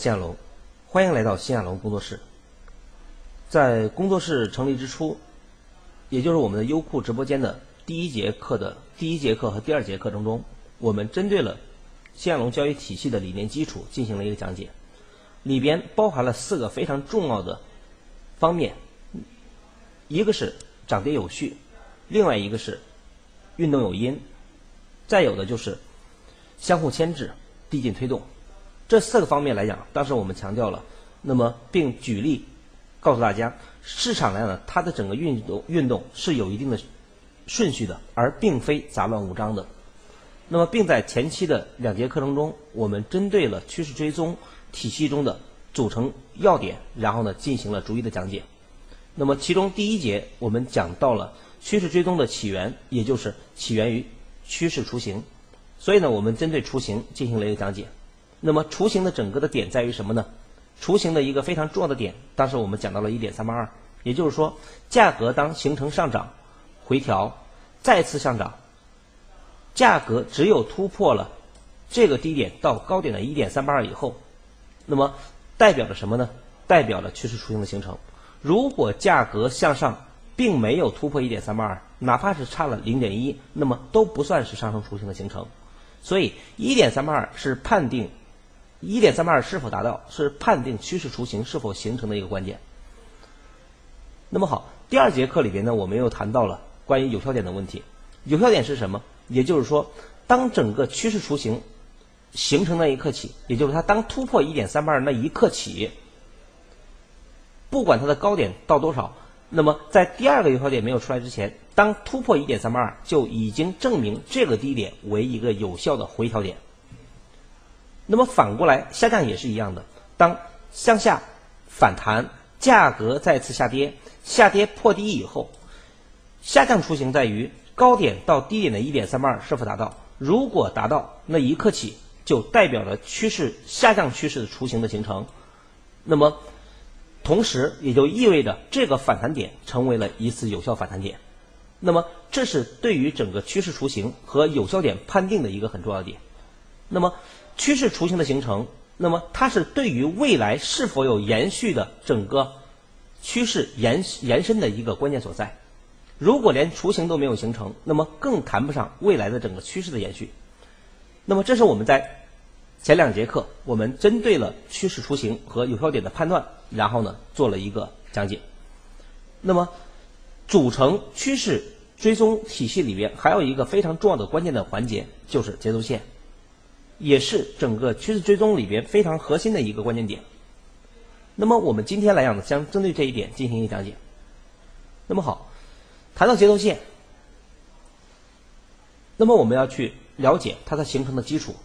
谢亚龙，欢迎来到谢亚龙工作室。在工作室成立之初，也就是我们的优酷直播间的第一节课的第一节课和第二节课程中，我们针对了谢亚龙教育体系的理念基础进行了一个讲解，里边包含了四个非常重要的方面，一个是涨跌有序，另外一个是运动有因，再有的就是相互牵制、递进推动。这四个方面来讲，当时我们强调了，那么并举例告诉大家，市场来讲呢，它的整个运动运动是有一定的顺序的，而并非杂乱无章的。那么，并在前期的两节课程中，我们针对了趋势追踪体系中的组成要点，然后呢进行了逐一的讲解。那么，其中第一节我们讲到了趋势追踪的起源，也就是起源于趋势雏形。所以呢，我们针对雏形进行了一个讲解。那么雏形的整个的点在于什么呢？雏形的一个非常重要的点，当时我们讲到了一点三八二，也就是说，价格当形成上涨、回调、再次上涨，价格只有突破了这个低点到高点的一点三八二以后，那么代表着什么呢？代表了趋势雏形的形成。如果价格向上并没有突破一点三八二，哪怕是差了零点一，那么都不算是上升雏形的形成。所以一点三八二是判定。一点三八二是否达到，是判定趋势雏形是否形成的一个关键。那么好，第二节课里边呢，我们又谈到了关于有效点的问题。有效点是什么？也就是说，当整个趋势雏形形成那一刻起，也就是它当突破一点三八二那一刻起，不管它的高点到多少，那么在第二个有效点没有出来之前，当突破一点三八二，就已经证明这个低点为一个有效的回调点。那么反过来，下降也是一样的。当向下反弹，价格再次下跌，下跌破低以后，下降雏形在于高点到低点的一点三八二是否达到。如果达到，那一刻起就代表了趋势下降趋势的雏形的形成。那么，同时也就意味着这个反弹点成为了一次有效反弹点。那么，这是对于整个趋势雏形和有效点判定的一个很重要的点。那么。趋势雏形的形成，那么它是对于未来是否有延续的整个趋势延延伸的一个关键所在。如果连雏形都没有形成，那么更谈不上未来的整个趋势的延续。那么这是我们在前两节课我们针对了趋势雏形和有效点的判断，然后呢做了一个讲解。那么组成趋势追踪体系里边还有一个非常重要的关键的环节，就是节奏线。也是整个趋势追踪里边非常核心的一个关键点。那么我们今天来讲呢，将针对这一点进行一个讲解。那么好，谈到节奏线，那么我们要去了解它的形成的基础。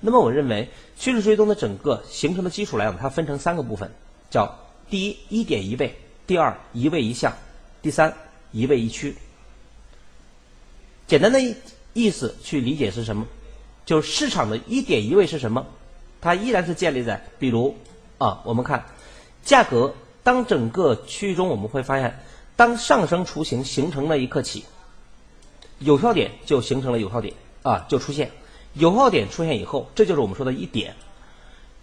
那么我认为趋势追踪的整个形成的基础来讲，它分成三个部分，叫第一一点一位，第二一位一项，第三一位一区。简单的意思去理解是什么？就是市场的一点一位是什么？它依然是建立在，比如啊，我们看价格，当整个区域中我们会发现，当上升雏形形成那一刻起，有效点就形成了有效点啊，就出现有效点出现以后，这就是我们说的一点。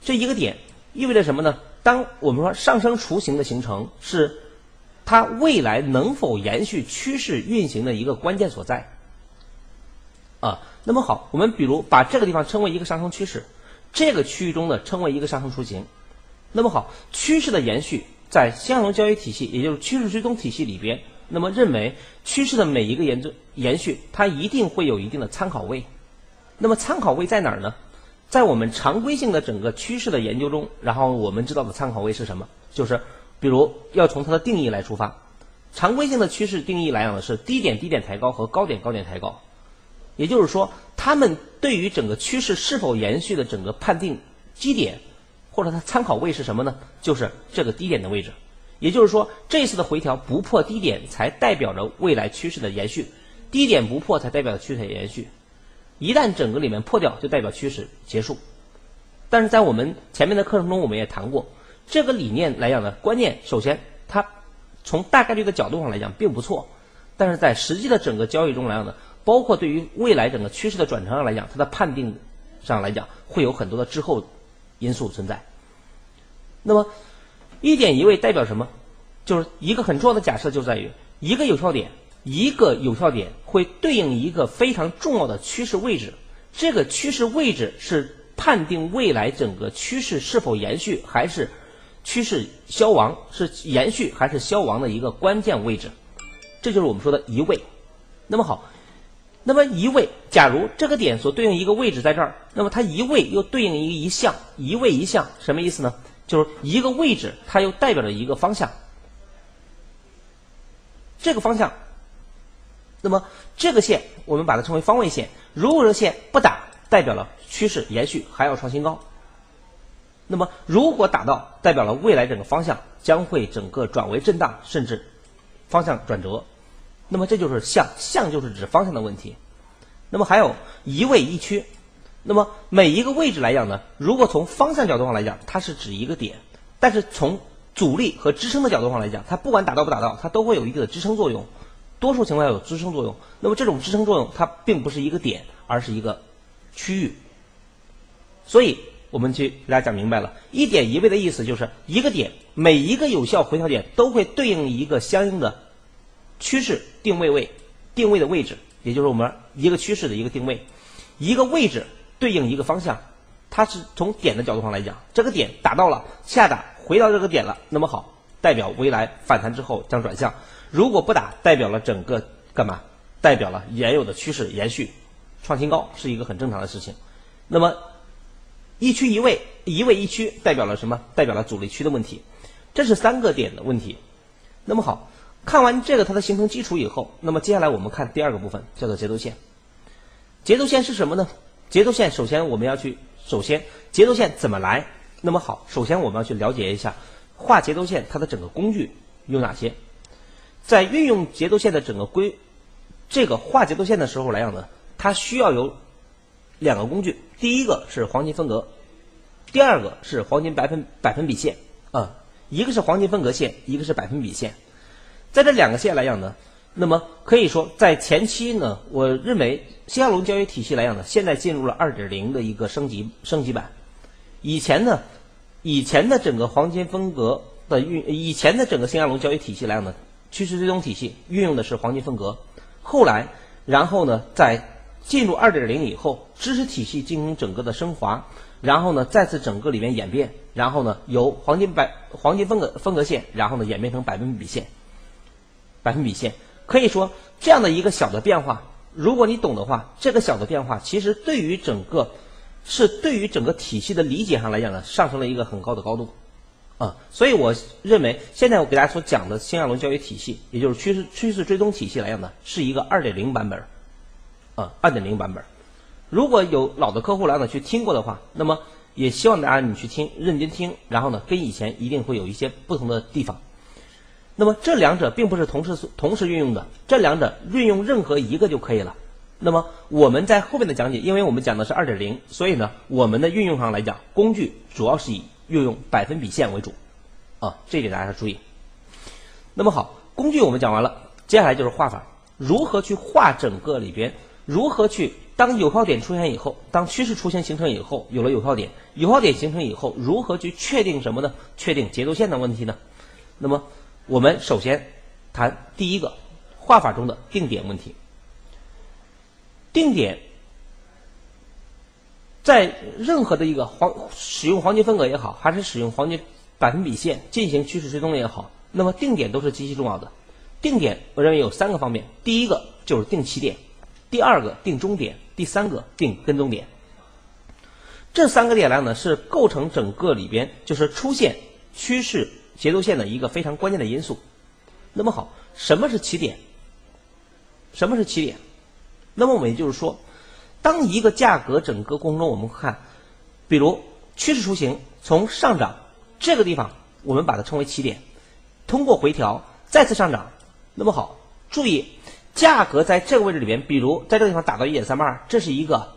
这一个点意味着什么呢？当我们说上升雏形的形成是它未来能否延续趋势运行的一个关键所在啊。那么好，我们比如把这个地方称为一个上升趋势，这个区域中的称为一个上升雏形。那么好，趋势的延续在相同交易体系，也就是趋势追踪体系里边，那么认为趋势的每一个延续延续，它一定会有一定的参考位。那么参考位在哪儿呢？在我们常规性的整个趋势的研究中，然后我们知道的参考位是什么？就是比如要从它的定义来出发，常规性的趋势定义来讲的是低点低点抬高和高点高点抬高。也就是说，他们对于整个趋势是否延续的整个判定基点，或者它参考位是什么呢？就是这个低点的位置。也就是说，这次的回调不破低点，才代表着未来趋势的延续；低点不破，才代表趋势的延续。一旦整个里面破掉，就代表趋势结束。但是在我们前面的课程中，我们也谈过这个理念来讲呢，关键首先它从大概率的角度上来讲并不错，但是在实际的整个交易中来讲呢。包括对于未来整个趋势的转成上来讲，它的判定上来讲会有很多的滞后因素存在。那么一点一位代表什么？就是一个很重要的假设就在于一个有效点，一个有效点会对应一个非常重要的趋势位置，这个趋势位置是判定未来整个趋势是否延续还是趋势消亡，是延续还是消亡的一个关键位置。这就是我们说的移位。那么好，那么移位，假如这个点所对应一个位置在这儿，那么它移位又对应一个一项，移位一项什么意思呢？就是一个位置，它又代表着一个方向。这个方向，那么这个线我们把它称为方位线。如果这线不打，代表了趋势延续，还要创新高。那么如果打到，代表了未来整个方向将会整个转为震荡，甚至方向转折。那么这就是向，向就是指方向的问题。那么还有一位一区。那么每一个位置来讲呢，如果从方向角度上来讲，它是指一个点；但是从阻力和支撑的角度上来讲，它不管打到不打到，它都会有一定的支撑作用。多数情况下有支撑作用。那么这种支撑作用，它并不是一个点，而是一个区域。所以我们去给大家讲明白了，一点一位的意思就是一个点，每一个有效回调点都会对应一个相应的趋势定位位，定位的位置，也就是我们一个趋势的一个定位，一个位置。对应一个方向，它是从点的角度上来讲，这个点打到了下打回到这个点了，那么好，代表未来反弹之后将转向；如果不打，代表了整个干嘛？代表了原有的趋势延续，创新高是一个很正常的事情。那么一区一位，一位一区代表了什么？代表了阻力区的问题。这是三个点的问题。那么好看完这个它的形成基础以后，那么接下来我们看第二个部分，叫做节奏线。节奏线是什么呢？节奏线首先我们要去，首先节奏线怎么来？那么好，首先我们要去了解一下画节奏线它的整个工具有哪些。在运用节奏线的整个规，这个画节奏线的时候来讲呢，它需要有两个工具，第一个是黄金分割，第二个是黄金百分百分比线啊，一个是黄金分割线，一个是百分比线，在这两个线来讲呢。那么可以说，在前期呢，我认为新亚龙交易体系来讲呢，现在进入了二点零的一个升级升级版。以前呢，以前的整个黄金分格的运，以前的整个新亚龙交易体系来讲呢，趋势追踪体系运用的是黄金分格。后来，然后呢，在进入二点零以后，知识体系进行整个的升华，然后呢，再次整个里面演变，然后呢，由黄金百黄金分割分割线，然后呢，演变成百分比线，百分比线。可以说，这样的一个小的变化，如果你懂的话，这个小的变化其实对于整个，是对于整个体系的理解上来讲呢，上升了一个很高的高度，啊，所以我认为现在我给大家所讲的新亚龙交易体系，也就是趋势趋势追踪体系来讲呢，是一个二点零版本，啊，二点零版本。如果有老的客户来呢去听过的话，那么也希望大家你去听，认真听，然后呢，跟以前一定会有一些不同的地方。那么这两者并不是同时同时运用的，这两者运用任何一个就可以了。那么我们在后面的讲解，因为我们讲的是二点零，所以呢，我们的运用上来讲，工具主要是以运用百分比线为主，啊，这一点大家要注意。那么好，工具我们讲完了，接下来就是画法，如何去画整个里边，如何去当有效点出现以后，当趋势出现形成以后，有了有效点，有效点形成以后，如何去确定什么呢？确定节奏线的问题呢？那么。我们首先谈第一个画法中的定点问题。定点在任何的一个黄使用黄金分割也好，还是使用黄金百分比线进行趋势追踪也好，那么定点都是极其重要的。定点我认为有三个方面，第一个就是定起点，第二个定终点，第三个定跟踪点。这三个点呢呢是构成整个里边就是出现趋势。节奏线的一个非常关键的因素。那么好，什么是起点？什么是起点？那么我们也就是说，当一个价格整个过程中，我们看，比如趋势雏形从上涨这个地方，我们把它称为起点，通过回调再次上涨。那么好，注意价格在这个位置里边，比如在这个地方打到一点三八二，这是一个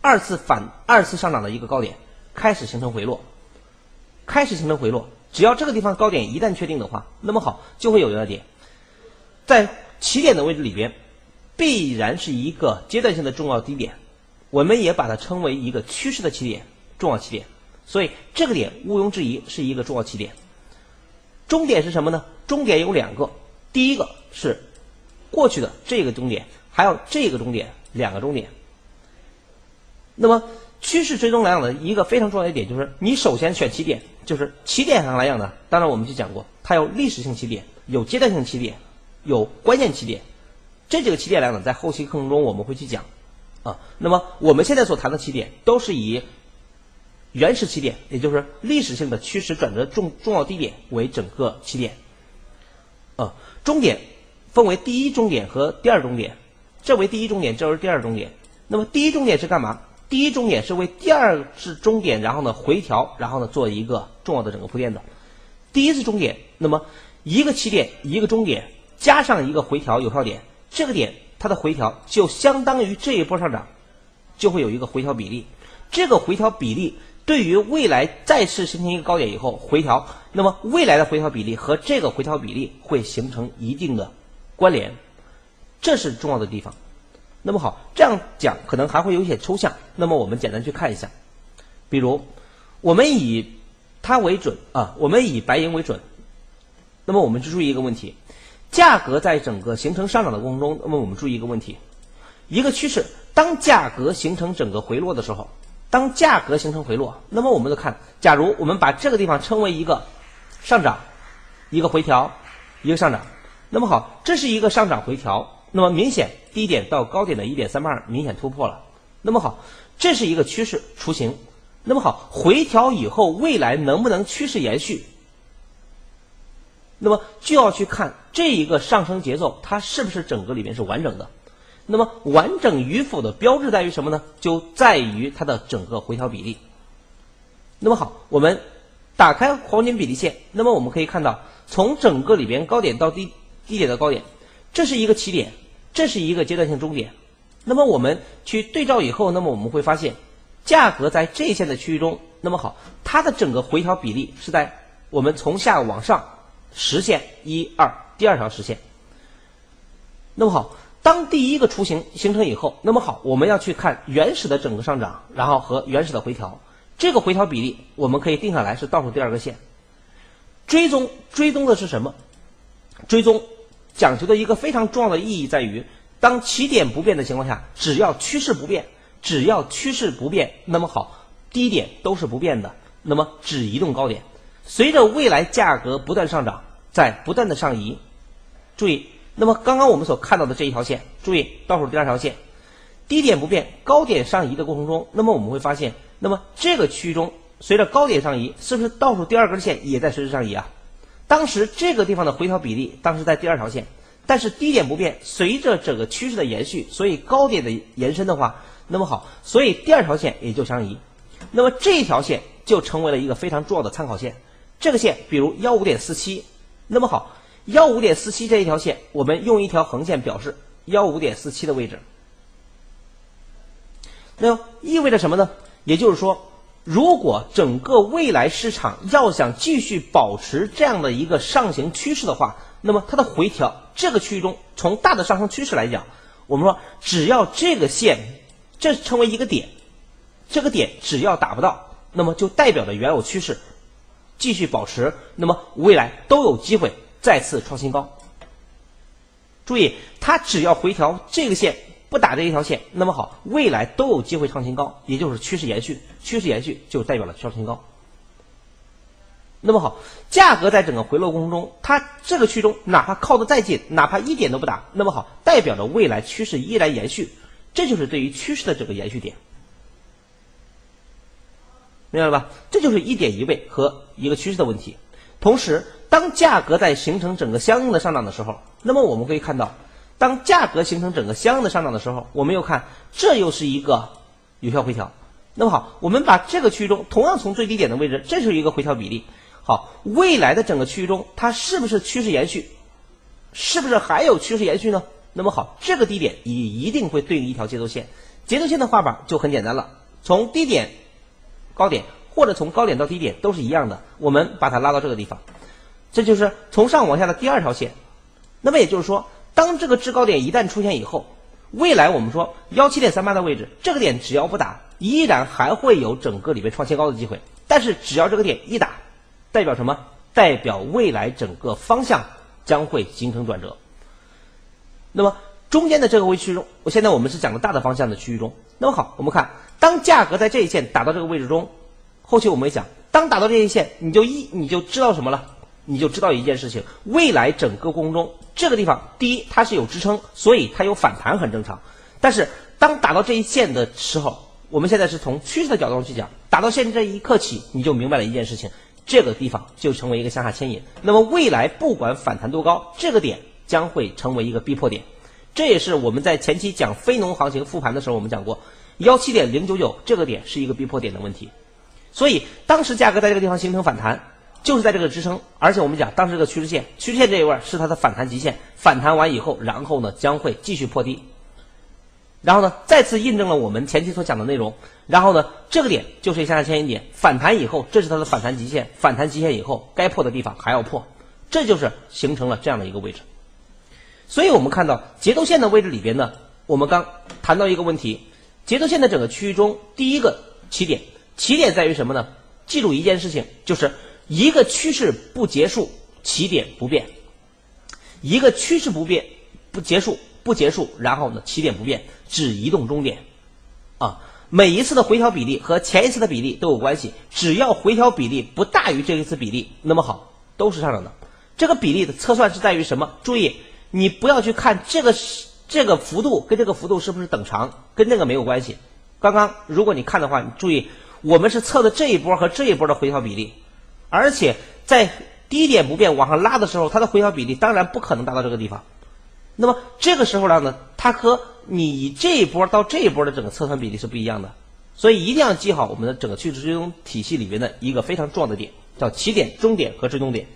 二次反二次上涨的一个高点，开始形成回落，开始形成回落。只要这个地方高点一旦确定的话，那么好就会有一个点，在起点的位置里边，必然是一个阶段性的重要低点，我们也把它称为一个趋势的起点，重要起点。所以这个点毋庸置疑是一个重要起点。终点是什么呢？终点有两个，第一个是过去的这个终点，还有这个终点，两个终点。那么趋势追踪来讲的一个非常重要的一点就是，你首先选起点，就是起点上来讲呢，当然我们去讲过，它有历史性起点，有阶段性起点，有关键起点。这几个起点来讲，在后期课程中我们会去讲啊。那么我们现在所谈的起点都是以原始起点，也就是历史性的趋势转折重重要低点为整个起点。啊，终点分为第一终点和第二终点，这为第一终点，这为第二终点。那么第一终点是干嘛？第一终点是为第二次终点，然后呢回调，然后呢做一个重要的整个铺垫的。第一次终点，那么一个起点一个终点加上一个回调有效点。这个点它的回调就相当于这一波上涨，就会有一个回调比例。这个回调比例对于未来再次形成一个高点以后回调，那么未来的回调比例和这个回调比例会形成一定的关联，这是重要的地方。那么好，这样讲可能还会有一些抽象。那么我们简单去看一下，比如我们以它为准啊，我们以白银为准。那么我们就注意一个问题。价格在整个形成上涨的过程中，那么我们注意一个问题：一个趋势，当价格形成整个回落的时候，当价格形成回落，那么我们就看，假如我们把这个地方称为一个上涨，一个回调，一个上涨，那么好，这是一个上涨回调，那么明显低点到高点的一点三八二明显突破了，那么好，这是一个趋势雏形，那么好，回调以后未来能不能趋势延续？那么就要去看这一个上升节奏，它是不是整个里面是完整的？那么完整与否的标志在于什么呢？就在于它的整个回调比例。那么好，我们打开黄金比例线，那么我们可以看到，从整个里边高点到低低点的高点，这是一个起点，这是一个阶段性终点。那么我们去对照以后，那么我们会发现，价格在这一线的区域中，那么好，它的整个回调比例是在我们从下往上。实现一二第二条实线，那么好，当第一个雏形形成以后，那么好，我们要去看原始的整个上涨，然后和原始的回调，这个回调比例我们可以定下来是倒数第二个线。追踪追踪的是什么？追踪讲究的一个非常重要的意义在于，当起点不变的情况下，只要趋势不变，只要趋势不变，那么好，低点都是不变的，那么只移动高点。随着未来价格不断上涨，在不断的上移，注意，那么刚刚我们所看到的这一条线，注意倒数第二条线，低点不变，高点上移的过程中，那么我们会发现，那么这个区域中，随着高点上移，是不是倒数第二根线也在随之上移啊？当时这个地方的回调比例，当时在第二条线，但是低点不变，随着整个趋势的延续，所以高点的延伸的话，那么好，所以第二条线也就相移，那么这一条线就成为了一个非常重要的参考线。这个线，比如幺五点四七，那么好，幺五点四七这一条线，我们用一条横线表示幺五点四七的位置。那意味着什么呢？也就是说，如果整个未来市场要想继续保持这样的一个上行趋势的话，那么它的回调这个区域中，从大的上升趋势来讲，我们说只要这个线，这称为一个点，这个点只要达不到，那么就代表着原有趋势。继续保持，那么未来都有机会再次创新高。注意，它只要回调这个线不打这一条线，那么好，未来都有机会创新高，也就是趋势延续。趋势延续就代表了创新高。那么好，价格在整个回落过程中，它这个区中哪怕靠得再近，哪怕一点都不打，那么好，代表着未来趋势依然延续，这就是对于趋势的这个延续点。明白了吧？这就是一点一位和一个趋势的问题。同时，当价格在形成整个相应的上涨的时候，那么我们可以看到，当价格形成整个相应的上涨的时候，我们又看这又是一个有效回调。那么好，我们把这个区域中同样从最低点的位置，这是一个回调比例。好，未来的整个区域中，它是不是趋势延续？是不是还有趋势延续呢？那么好，这个低点也一定会对应一条节奏线。节奏线的画法就很简单了，从低点。高点或者从高点到低点都是一样的，我们把它拉到这个地方，这就是从上往下的第二条线。那么也就是说，当这个制高点一旦出现以后，未来我们说幺七点三八的位置，这个点只要不打，依然还会有整个里面创新高的机会。但是只要这个点一打，代表什么？代表未来整个方向将会形成转折。那么中间的这个位区中，我现在我们是讲的大的方向的区域中。那么好，我们看，当价格在这一线打到这个位置中，后期我们也讲，当打到这一线，你就一你就知道什么了？你就知道一件事情，未来整个过程中，这个地方第一它是有支撑，所以它有反弹很正常。但是当打到这一线的时候，我们现在是从趋势的角度上去讲，打到现在这一刻起，你就明白了一件事情，这个地方就成为一个向下牵引。那么未来不管反弹多高，这个点将会成为一个逼迫点。这也是我们在前期讲非农行情复盘的时候，我们讲过幺七点零九九这个点是一个逼迫点的问题。所以当时价格在这个地方形成反弹，就是在这个支撑，而且我们讲当时这个趋势线，趋势线这一块是它的反弹极限，反弹完以后，然后呢将会继续破低。然后呢，再次印证了我们前期所讲的内容。然后呢，这个点就是向下牵引点，反弹以后，这是它的反弹极限。反弹极限以后，该破的地方还要破，这就是形成了这样的一个位置。所以我们看到节奏线的位置里边呢，我们刚谈到一个问题：节奏线的整个区域中，第一个起点，起点在于什么呢？记住一件事情，就是一个趋势不结束，起点不变；一个趋势不变不结束。不结束，然后呢，起点不变，只移动终点，啊，每一次的回调比例和前一次的比例都有关系，只要回调比例不大于这一次比例，那么好，都是上涨的。这个比例的测算是在于什么？注意，你不要去看这个这个幅度跟这个幅度是不是等长，跟那个没有关系。刚刚如果你看的话，你注意，我们是测的这一波和这一波的回调比例，而且在低点不变往上拉的时候，它的回调比例当然不可能达到这个地方。那么这个时候呢，它和你这一波到这一波的整个测算比例是不一样的，所以一定要记好我们的整个趋势追踪体系里边的一个非常重要的点，叫起点、终点和追踪点。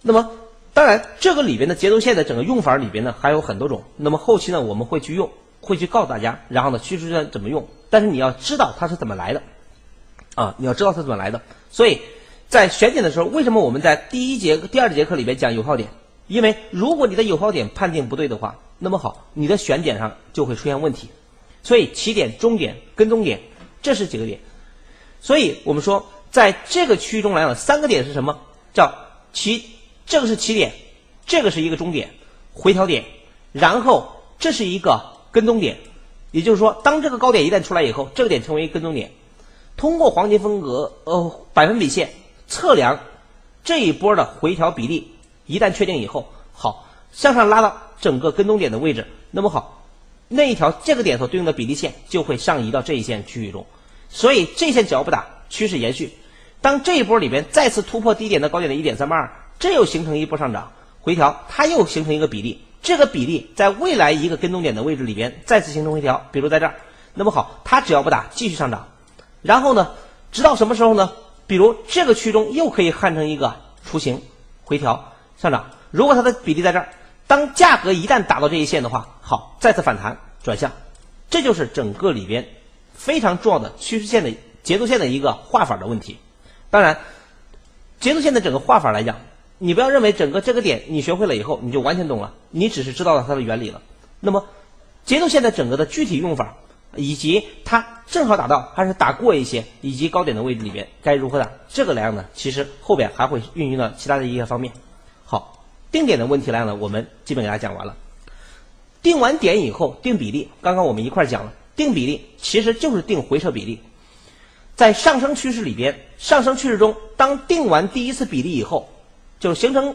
那么当然，这个里边的节奏线的整个用法里边呢还有很多种，那么后期呢我们会去用，会去告诉大家，然后呢趋势追踪怎么用，但是你要知道它是怎么来的，啊，你要知道它怎么来的。所以在选点的时候，为什么我们在第一节、第二节课里边讲有效点？因为如果你的有效点判定不对的话，那么好，你的选点上就会出现问题。所以起点、终点、跟踪点，这是几个点。所以我们说，在这个区域中来讲，三个点是什么？叫起，这个是起点，这个是一个终点，回调点，然后这是一个跟踪点。也就是说，当这个高点一旦出来以后，这个点成为跟踪点。通过黄金分割呃百分比线测量这一波的回调比例。一旦确定以后，好向上拉到整个跟踪点的位置，那么好，那一条这个点所对应的比例线就会上移到这一线区域中，所以这线只要不打，趋势延续。当这一波里边再次突破低点的高点的一点三八二，这又形成一波上涨回调，它又形成一个比例，这个比例在未来一个跟踪点的位置里边再次形成回调，比如在这儿，那么好，它只要不打，继续上涨，然后呢，直到什么时候呢？比如这个区中又可以焊成一个雏形回调。上涨，如果它的比例在这儿，当价格一旦达到这一线的话，好，再次反弹转向，这就是整个里边非常重要的趋势线的节奏线的一个画法的问题。当然，节奏线的整个画法来讲，你不要认为整个这个点你学会了以后你就完全懂了，你只是知道了它的原理了。那么，节奏线的整个的具体用法，以及它正好打到还是打过一些，以及高点的位置里边该如何打，这个来讲呢，其实后边还会运用到其他的一些方面。好定点的问题来讲呢，我们基本给大家讲完了。定完点以后，定比例，刚刚我们一块儿讲了，定比例其实就是定回撤比例。在上升趋势里边，上升趋势中，当定完第一次比例以后，就是形成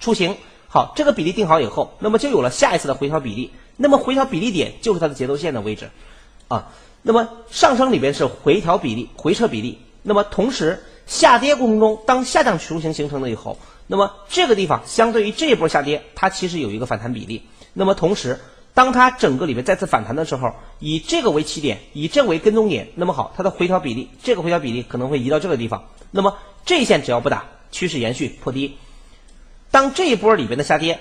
雏形。好，这个比例定好以后，那么就有了下一次的回调比例。那么回调比例点就是它的节奏线的位置啊。那么上升里边是回调比例、回撤比例。那么同时下跌过程中，当下降雏形形成了以后。那么这个地方相对于这一波下跌，它其实有一个反弹比例。那么同时，当它整个里面再次反弹的时候，以这个为起点，以这为跟踪点，那么好，它的回调比例，这个回调比例可能会移到这个地方。那么这一线只要不打，趋势延续破低。当这一波里边的下跌，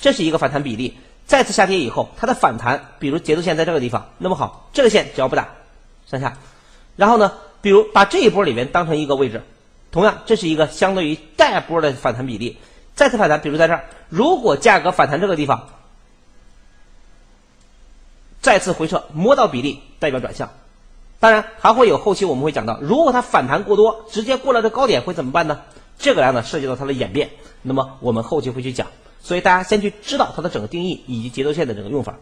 这是一个反弹比例，再次下跌以后，它的反弹，比如节奏线在这个地方，那么好，这个线只要不打，向下。然后呢，比如把这一波里面当成一个位置。同样，这是一个相对于带波的反弹比例，再次反弹，比如在这儿，如果价格反弹这个地方，再次回撤摸到比例，代表转向，当然还会有后期我们会讲到，如果它反弹过多，直接过了这高点会怎么办呢？这个量呢涉及到它的演变，那么我们后期会去讲。所以大家先去知道它的整个定义以及节奏线的整个用法。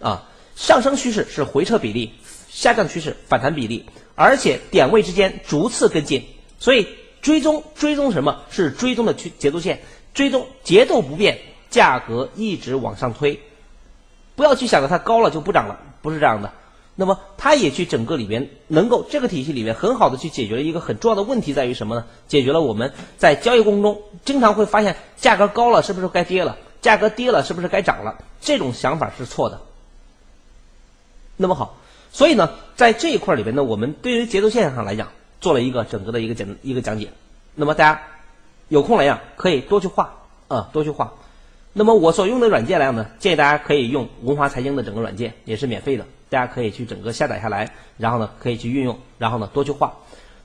啊，上升趋势是回撤比例，下降趋势反弹比例，而且点位之间逐次跟进。所以追踪追踪什么是追踪的趋节奏线？追踪节奏不变，价格一直往上推。不要去想着它高了就不涨了，不是这样的。那么它也去整个里边能够这个体系里面很好的去解决了一个很重要的问题，在于什么呢？解决了我们在交易过程中经常会发现价格高了是不是该跌了，价格跌了是不是该涨了？这种想法是错的。那么好，所以呢，在这一块里边呢，我们对于节奏线上来讲做了一个整个的一个简一个讲解。那么大家有空来讲可以多去画啊，多去画。那么我所用的软件来讲呢，建议大家可以用文华财经的整个软件，也是免费的。大家可以去整个下载下来，然后呢可以去运用，然后呢多去画。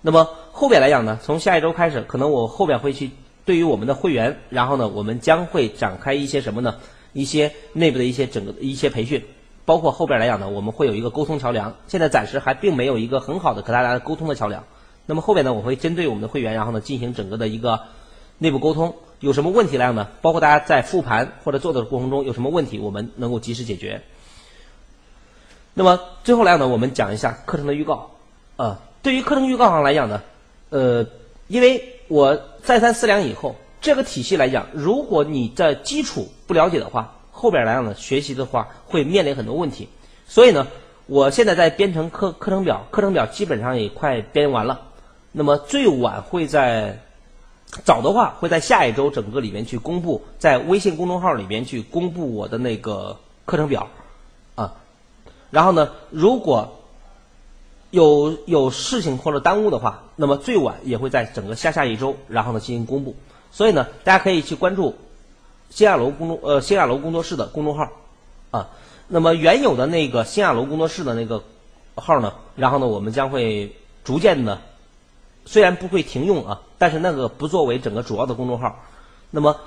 那么后边来讲呢，从下一周开始，可能我后边会去对于我们的会员，然后呢我们将会展开一些什么呢？一些内部的一些整个一些培训，包括后边来讲呢，我们会有一个沟通桥梁。现在暂时还并没有一个很好的和大家沟通的桥梁。那么后边呢，我会针对我们的会员，然后呢进行整个的一个内部沟通。有什么问题来讲呢？包括大家在复盘或者做的过程中有什么问题，我们能够及时解决。那么最后来讲呢，我们讲一下课程的预告。啊，对于课程预告上来讲呢，呃，因为我再三思量以后，这个体系来讲，如果你的基础不了解的话，后边来讲呢，学习的话会面临很多问题。所以呢，我现在在编程课课程表，课程表基本上也快编完了。那么最晚会在早的话会在下一周整个里面去公布，在微信公众号里边去公布我的那个课程表。然后呢，如果有有事情或者耽误的话，那么最晚也会在整个下下一周，然后呢进行公布。所以呢，大家可以去关注新亚楼公众呃新亚楼工作室的公众号啊。那么原有的那个新亚楼工作室的那个号呢，然后呢我们将会逐渐的，虽然不会停用啊，但是那个不作为整个主要的公众号。那么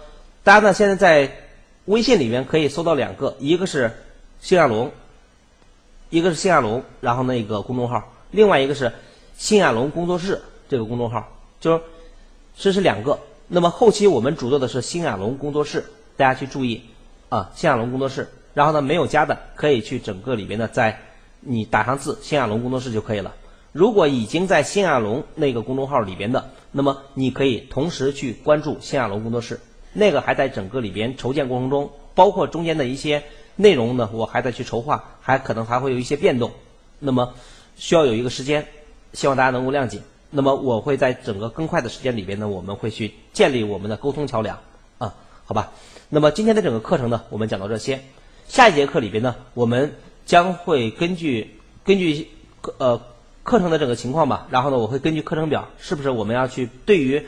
大家呢现在在微信里面可以搜到两个，一个是新亚龙。一个是新亚龙，然后那个公众号，另外一个是新亚龙工作室这个公众号，就是这是两个。那么后期我们主做的是新亚龙工作室，大家去注意啊，新亚龙工作室。然后呢，没有加的可以去整个里边呢，在你打上字“新亚龙工作室”就可以了。如果已经在新亚龙那个公众号里边的，那么你可以同时去关注新亚龙工作室，那个还在整个里边筹建过程中，包括中间的一些。内容呢，我还在去筹划，还可能还会有一些变动，那么需要有一个时间，希望大家能够谅解。那么我会在整个更快的时间里边呢，我们会去建立我们的沟通桥梁啊，好吧？那么今天的整个课程呢，我们讲到这些，下一节课里边呢，我们将会根据根据课呃课程的整个情况吧，然后呢，我会根据课程表，是不是我们要去对于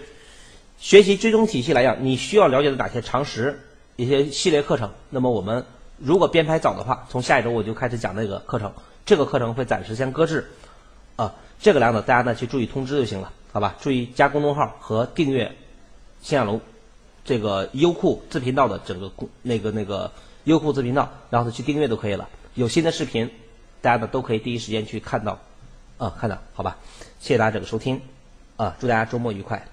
学习追踪体系来讲，你需要了解的哪些常识，一些系列课程，那么我们。如果编排早的话，从下一周我就开始讲那个课程。这个课程会暂时先搁置，啊，这个量呢，大家呢去注意通知就行了，好吧？注意加公众号和订阅新亚龙这个优酷自频道的整个公那个那个优酷自频道，然后呢去订阅就可以了。有新的视频，大家呢都可以第一时间去看到，啊，看到，好吧？谢谢大家这个收听，啊，祝大家周末愉快。